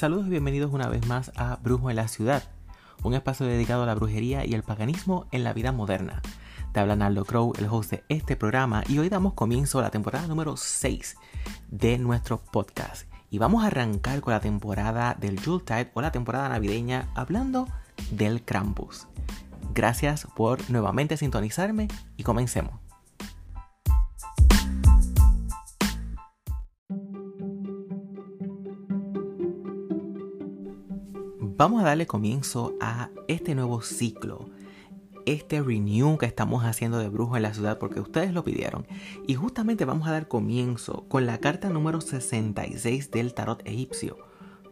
Saludos y bienvenidos una vez más a Brujo en la Ciudad, un espacio dedicado a la brujería y el paganismo en la vida moderna. Te habla Naldo Crow, el host de este programa, y hoy damos comienzo a la temporada número 6 de nuestro podcast. Y vamos a arrancar con la temporada del Yuletide o la temporada navideña hablando del Krampus. Gracias por nuevamente sintonizarme y comencemos. Vamos a darle comienzo a este nuevo ciclo, este renew que estamos haciendo de Brujo en la ciudad porque ustedes lo pidieron. Y justamente vamos a dar comienzo con la carta número 66 del tarot egipcio,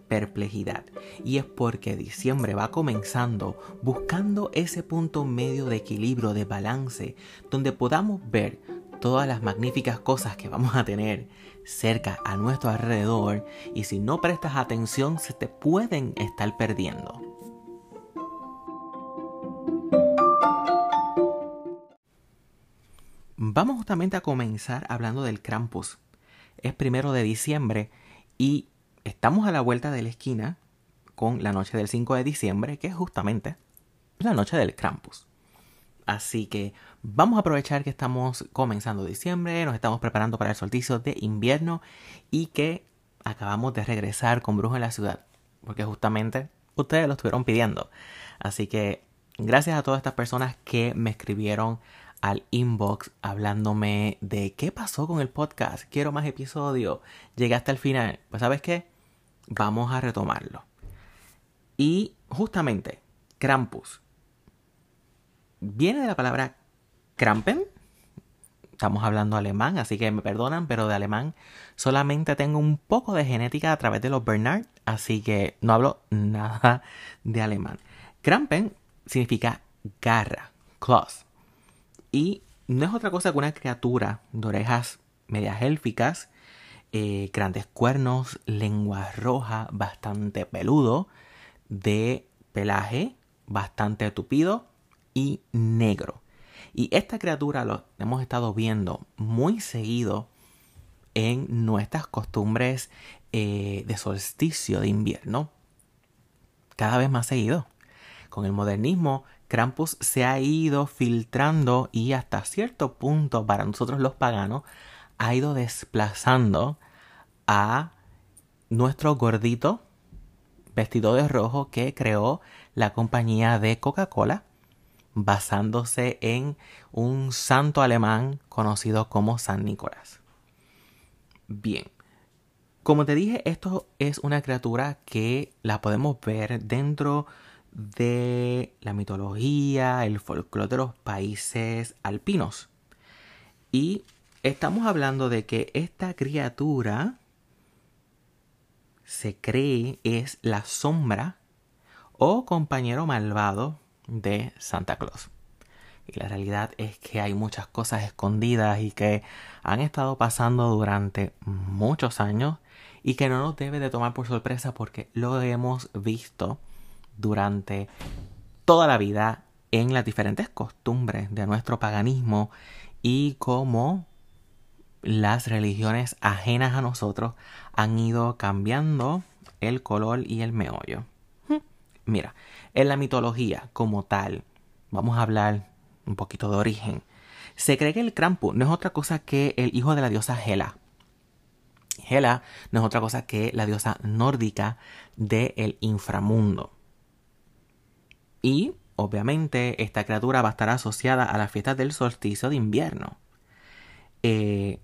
perplejidad. Y es porque diciembre va comenzando buscando ese punto medio de equilibrio, de balance, donde podamos ver todas las magníficas cosas que vamos a tener cerca a nuestro alrededor y si no prestas atención se te pueden estar perdiendo. Vamos justamente a comenzar hablando del Krampus. Es primero de diciembre y estamos a la vuelta de la esquina con la noche del 5 de diciembre, que es justamente la noche del Krampus. Así que vamos a aprovechar que estamos comenzando diciembre, nos estamos preparando para el solsticio de invierno y que acabamos de regresar con Brujo en la ciudad. Porque justamente ustedes lo estuvieron pidiendo. Así que gracias a todas estas personas que me escribieron al inbox hablándome de qué pasó con el podcast. Quiero más episodios. Llegué hasta el final. Pues sabes qué? Vamos a retomarlo. Y justamente, Krampus viene de la palabra Krampen. Estamos hablando alemán, así que me perdonan, pero de alemán solamente tengo un poco de genética a través de los Bernard, así que no hablo nada de alemán. Krampen significa garra, claws. Y no es otra cosa que una criatura de orejas medias élficas, eh, grandes cuernos, lengua roja, bastante peludo, de pelaje bastante tupido y negro. Y esta criatura lo hemos estado viendo muy seguido en nuestras costumbres eh, de solsticio de invierno. Cada vez más seguido. Con el modernismo, Krampus se ha ido filtrando y hasta cierto punto para nosotros los paganos ha ido desplazando a nuestro gordito vestido de rojo que creó la compañía de Coca-Cola basándose en un santo alemán conocido como San Nicolás. Bien, como te dije, esto es una criatura que la podemos ver dentro de la mitología, el folclore de los países alpinos. Y estamos hablando de que esta criatura se cree es la sombra o compañero malvado de Santa Claus. Y la realidad es que hay muchas cosas escondidas y que han estado pasando durante muchos años y que no nos debe de tomar por sorpresa porque lo hemos visto durante toda la vida en las diferentes costumbres de nuestro paganismo y cómo las religiones ajenas a nosotros han ido cambiando el color y el meollo. Mira, en la mitología como tal, vamos a hablar un poquito de origen. Se cree que el Krampus no es otra cosa que el hijo de la diosa Hela. Hela no es otra cosa que la diosa nórdica del inframundo. Y, obviamente, esta criatura va a estar asociada a las fiestas del solsticio de invierno. Eh,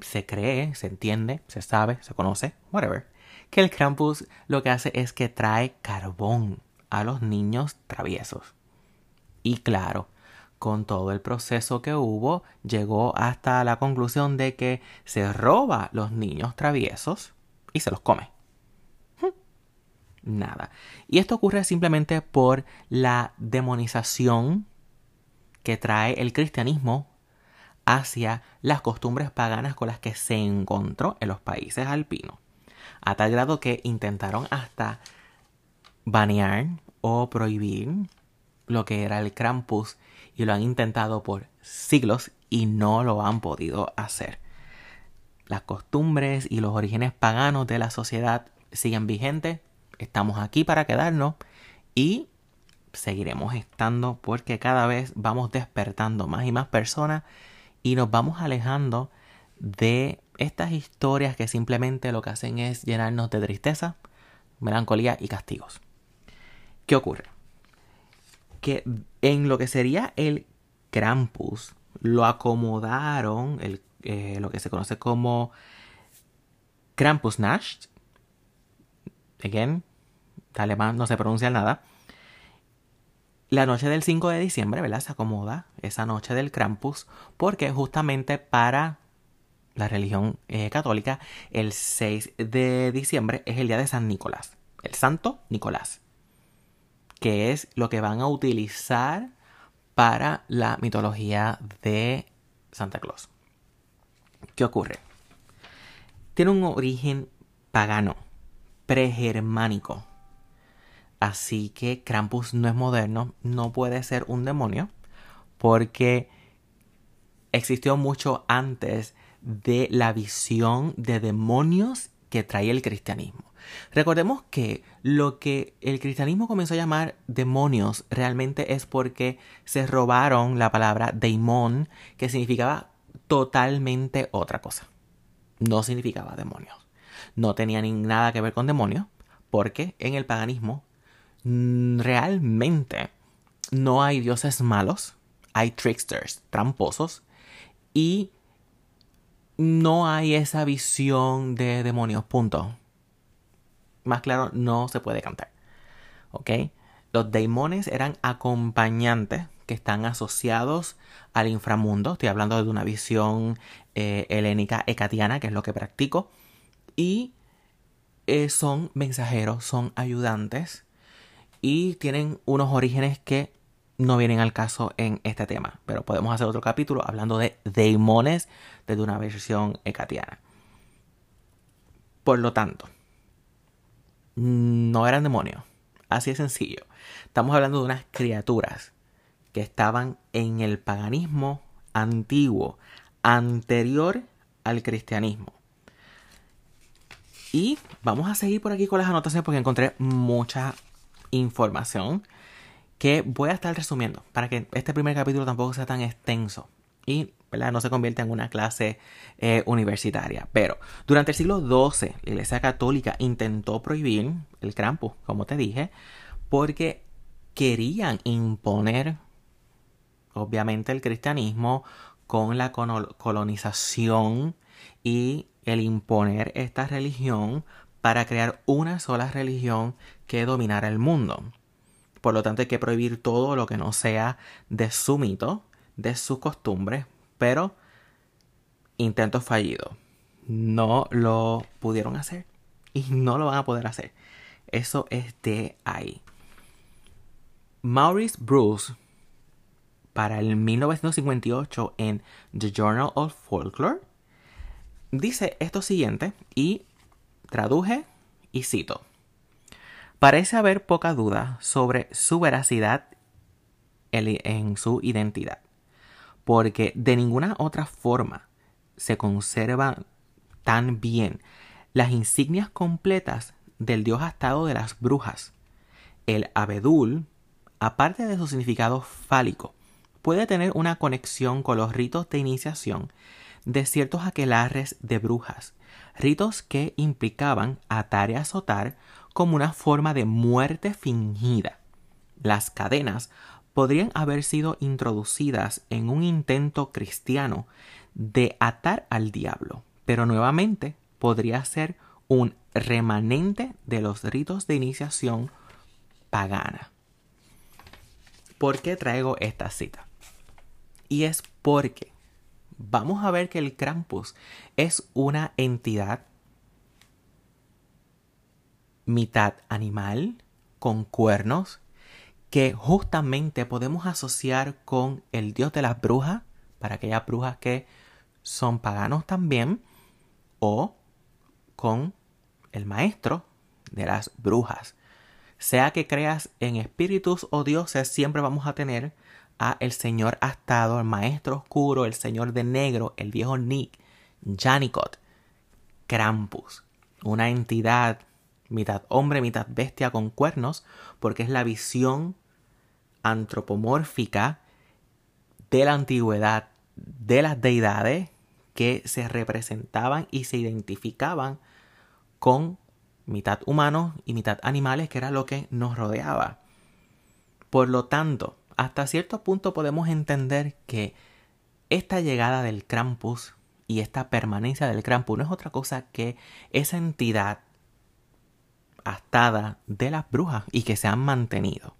se cree, se entiende, se sabe, se conoce, whatever, que el Krampus lo que hace es que trae carbón a los niños traviesos. Y claro, con todo el proceso que hubo, llegó hasta la conclusión de que se roba los niños traviesos y se los come. Hm. Nada. Y esto ocurre simplemente por la demonización que trae el cristianismo hacia las costumbres paganas con las que se encontró en los países alpinos a tal grado que intentaron hasta banear o prohibir lo que era el Krampus y lo han intentado por siglos y no lo han podido hacer. Las costumbres y los orígenes paganos de la sociedad siguen vigentes, estamos aquí para quedarnos y seguiremos estando porque cada vez vamos despertando más y más personas y nos vamos alejando de estas historias que simplemente lo que hacen es llenarnos de tristeza, melancolía y castigos. ¿Qué ocurre? Que en lo que sería el Krampus lo acomodaron, el, eh, lo que se conoce como Krampusnacht. Again, alemán no se pronuncia nada. La noche del 5 de diciembre, ¿verdad? Se acomoda esa noche del Krampus porque justamente para la religión eh, católica, el 6 de diciembre es el día de San Nicolás, el Santo Nicolás, que es lo que van a utilizar para la mitología de Santa Claus. ¿Qué ocurre? Tiene un origen pagano, pregermánico. Así que Krampus no es moderno, no puede ser un demonio, porque existió mucho antes de la visión de demonios que trae el cristianismo. Recordemos que lo que el cristianismo comenzó a llamar demonios realmente es porque se robaron la palabra daimon, que significaba totalmente otra cosa. No significaba demonios. No tenía ni nada que ver con demonios, porque en el paganismo mm, realmente no hay dioses malos, hay tricksters, tramposos, y no hay esa visión de demonios, punto. Más claro, no se puede cantar. ¿Ok? Los daimones eran acompañantes que están asociados al inframundo. Estoy hablando de una visión eh, helénica ecatiana, que es lo que practico. Y eh, son mensajeros, son ayudantes. Y tienen unos orígenes que no vienen al caso en este tema. Pero podemos hacer otro capítulo hablando de daimones desde una versión ecatiana. Por lo tanto, no eran demonios. Así de sencillo. Estamos hablando de unas criaturas que estaban en el paganismo antiguo, anterior al cristianismo. Y vamos a seguir por aquí con las anotaciones porque encontré mucha información que voy a estar resumiendo para que este primer capítulo tampoco sea tan extenso y no se convierta en una clase eh, universitaria. Pero durante el siglo XII, la Iglesia Católica intentó prohibir el Krampus, como te dije, porque querían imponer, obviamente, el cristianismo con la colonización y el imponer esta religión para crear una sola religión que dominara el mundo. Por lo tanto, hay que prohibir todo lo que no sea de su mito, de sus costumbres, pero intentos fallidos. No lo pudieron hacer y no lo van a poder hacer. Eso es de ahí. Maurice Bruce, para el 1958 en The Journal of Folklore, dice esto siguiente y traduje y cito. Parece haber poca duda sobre su veracidad en su identidad, porque de ninguna otra forma se conservan tan bien las insignias completas del dios astado de las brujas. El abedul, aparte de su significado fálico, puede tener una conexión con los ritos de iniciación de ciertos aquelarres de brujas, ritos que implicaban atar y azotar como una forma de muerte fingida. Las cadenas podrían haber sido introducidas en un intento cristiano de atar al diablo, pero nuevamente podría ser un remanente de los ritos de iniciación pagana. ¿Por qué traigo esta cita? Y es porque vamos a ver que el Krampus es una entidad mitad animal, con cuernos, que justamente podemos asociar con el dios de las brujas, para aquellas brujas que son paganos también, o con el maestro de las brujas. Sea que creas en espíritus o dioses, siempre vamos a tener a el señor astado, el maestro oscuro, el señor de negro, el viejo Nick, Janicot, Krampus, una entidad mitad hombre, mitad bestia con cuernos, porque es la visión antropomórfica de la antigüedad de las deidades que se representaban y se identificaban con mitad humanos y mitad animales, que era lo que nos rodeaba. Por lo tanto, hasta cierto punto podemos entender que esta llegada del Krampus y esta permanencia del Krampus no es otra cosa que esa entidad astada de las brujas y que se han mantenido.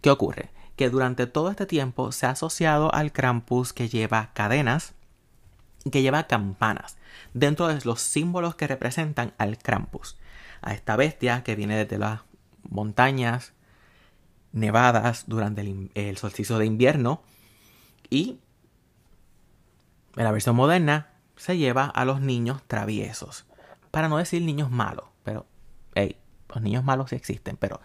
¿Qué ocurre? Que durante todo este tiempo se ha asociado al Krampus que lleva cadenas, que lleva campanas, dentro de los símbolos que representan al Krampus, a esta bestia que viene desde las montañas nevadas durante el, solsticio de invierno y en la versión moderna se lleva a los niños traviesos, para no decir niños malos, pero hey, los niños malos sí existen, pero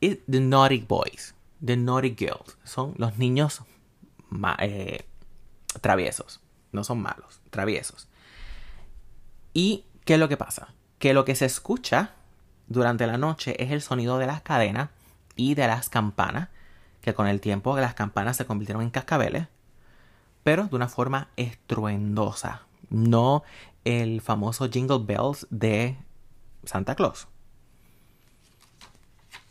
the naughty boys, the naughty girls, son los niños eh, traviesos, no son malos, traviesos. ¿Y qué es lo que pasa? Que lo que se escucha durante la noche es el sonido de las cadenas y de las campanas, que con el tiempo las campanas se convirtieron en cascabeles, pero de una forma estruendosa, no el famoso Jingle Bells de Santa Claus.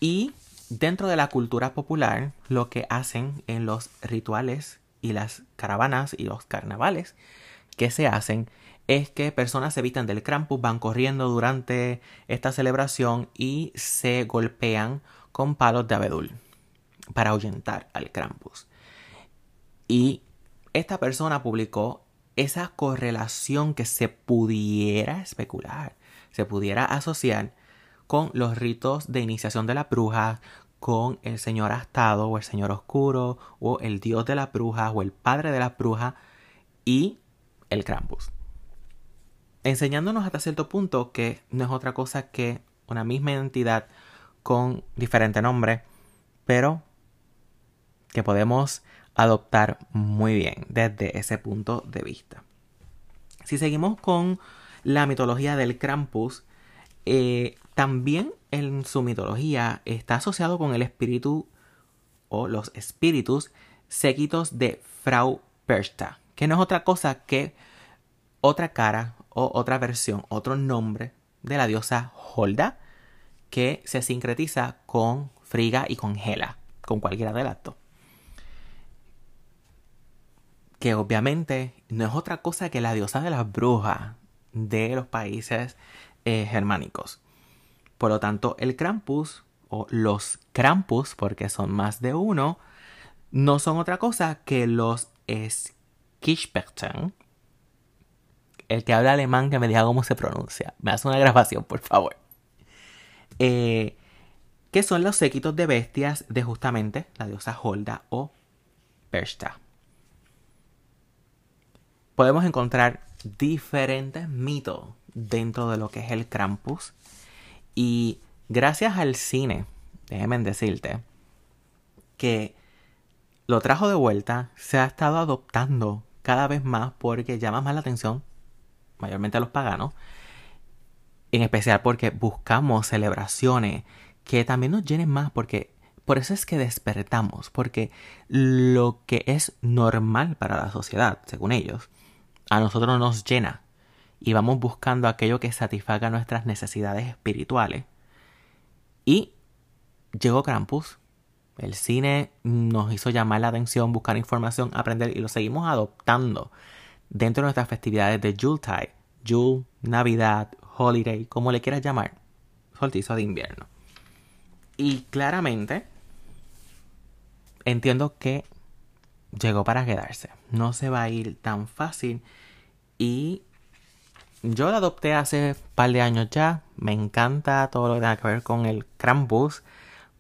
Y dentro de la cultura popular, lo que hacen en los rituales y las caravanas y los carnavales que se hacen es que personas se evitan del Krampus, van corriendo durante esta celebración y se golpean con palos de abedul para ahuyentar al Krampus. Y esta persona publicó esa correlación que se pudiera especular, se pudiera asociar con los ritos de iniciación de la bruja, con el señor astado o el señor oscuro o el dios de la bruja o el padre de la bruja y el Krampus. Enseñándonos hasta cierto punto que no es otra cosa que una misma entidad con diferente nombre, pero que podemos adoptar muy bien desde ese punto de vista. Si seguimos con la mitología del Krampus, eh, también en su mitología está asociado con el espíritu o los espíritus séquitos de Frau Persta, que no es otra cosa que otra cara o otra versión, otro nombre de la diosa Holda, que se sincretiza con Friga y con Hela, con cualquiera de las dos. Que obviamente no es otra cosa que la diosa de las brujas de los países eh, germánicos. Por lo tanto, el Krampus o los Krampus, porque son más de uno, no son otra cosa que los Skischperten. El que habla alemán que me diga cómo se pronuncia. Me hace una grabación, por favor. Eh, que son los séquitos de bestias de justamente la diosa Holda o Persta. Podemos encontrar diferentes mitos dentro de lo que es el Krampus. Y gracias al cine, déjenme decirte, que lo trajo de vuelta, se ha estado adoptando cada vez más porque llama más la atención, mayormente a los paganos, en especial porque buscamos celebraciones que también nos llenen más, porque por eso es que despertamos, porque lo que es normal para la sociedad, según ellos, a nosotros nos llena y vamos buscando aquello que satisfaga nuestras necesidades espirituales. Y llegó Krampus. El cine nos hizo llamar la atención, buscar información, aprender y lo seguimos adoptando dentro de nuestras festividades de Yuletide, Yule, Navidad, Holiday, como le quieras llamar, solsticio de invierno. Y claramente entiendo que llegó para quedarse. No se va a ir tan fácil y yo la adopté hace un par de años ya. Me encanta todo lo que tiene que ver con el Krampus.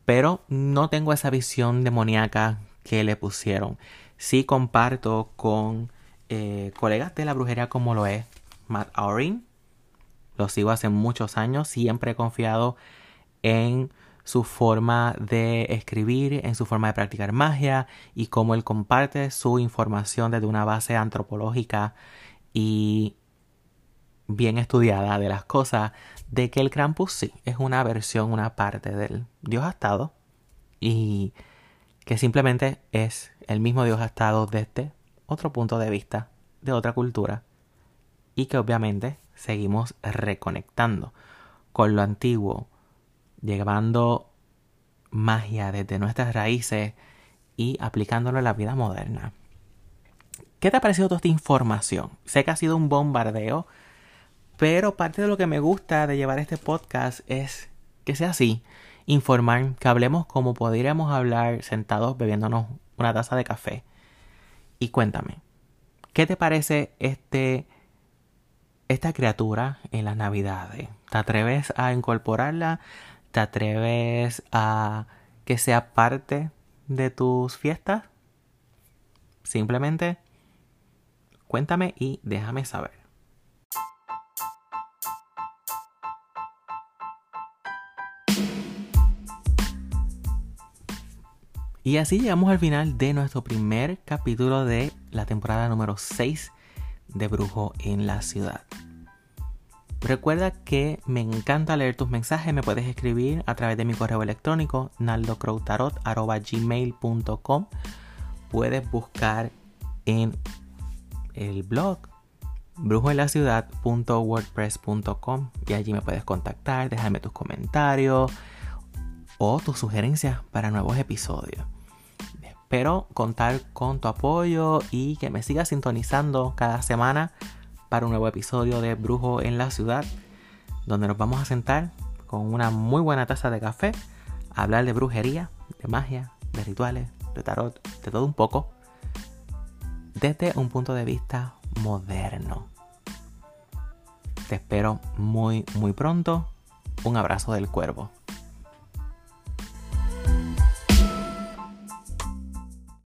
Pero no tengo esa visión demoníaca que le pusieron. Sí comparto con eh, colegas de la brujería como lo es Matt Aurin. Lo sigo hace muchos años. Siempre he confiado en su forma de escribir, en su forma de practicar magia y cómo él comparte su información desde una base antropológica y bien estudiada de las cosas de que el Krampus sí es una versión, una parte del Dios Astado y que simplemente es el mismo Dios Astado desde otro punto de vista, de otra cultura y que obviamente seguimos reconectando con lo antiguo, llevando magia desde nuestras raíces y aplicándolo en la vida moderna. ¿Qué te ha parecido toda esta información? Sé que ha sido un bombardeo, pero parte de lo que me gusta de llevar este podcast es que sea así, informar, que hablemos como podríamos hablar sentados bebiéndonos una taza de café. Y cuéntame, ¿qué te parece este esta criatura en las navidades? ¿Te atreves a incorporarla? ¿Te atreves a que sea parte de tus fiestas? Simplemente cuéntame y déjame saber. Y así llegamos al final de nuestro primer capítulo de la temporada número 6 de Brujo en la Ciudad. Recuerda que me encanta leer tus mensajes, me puedes escribir a través de mi correo electrónico naldocroutarot.gmail.com Puedes buscar en el blog brujoenlaciudad.wordpress.com y allí me puedes contactar, dejarme tus comentarios o tus sugerencias para nuevos episodios. Espero contar con tu apoyo y que me sigas sintonizando cada semana para un nuevo episodio de Brujo en la Ciudad, donde nos vamos a sentar con una muy buena taza de café hablar de brujería, de magia, de rituales, de tarot, de todo un poco, desde un punto de vista moderno. Te espero muy, muy pronto. Un abrazo del cuervo.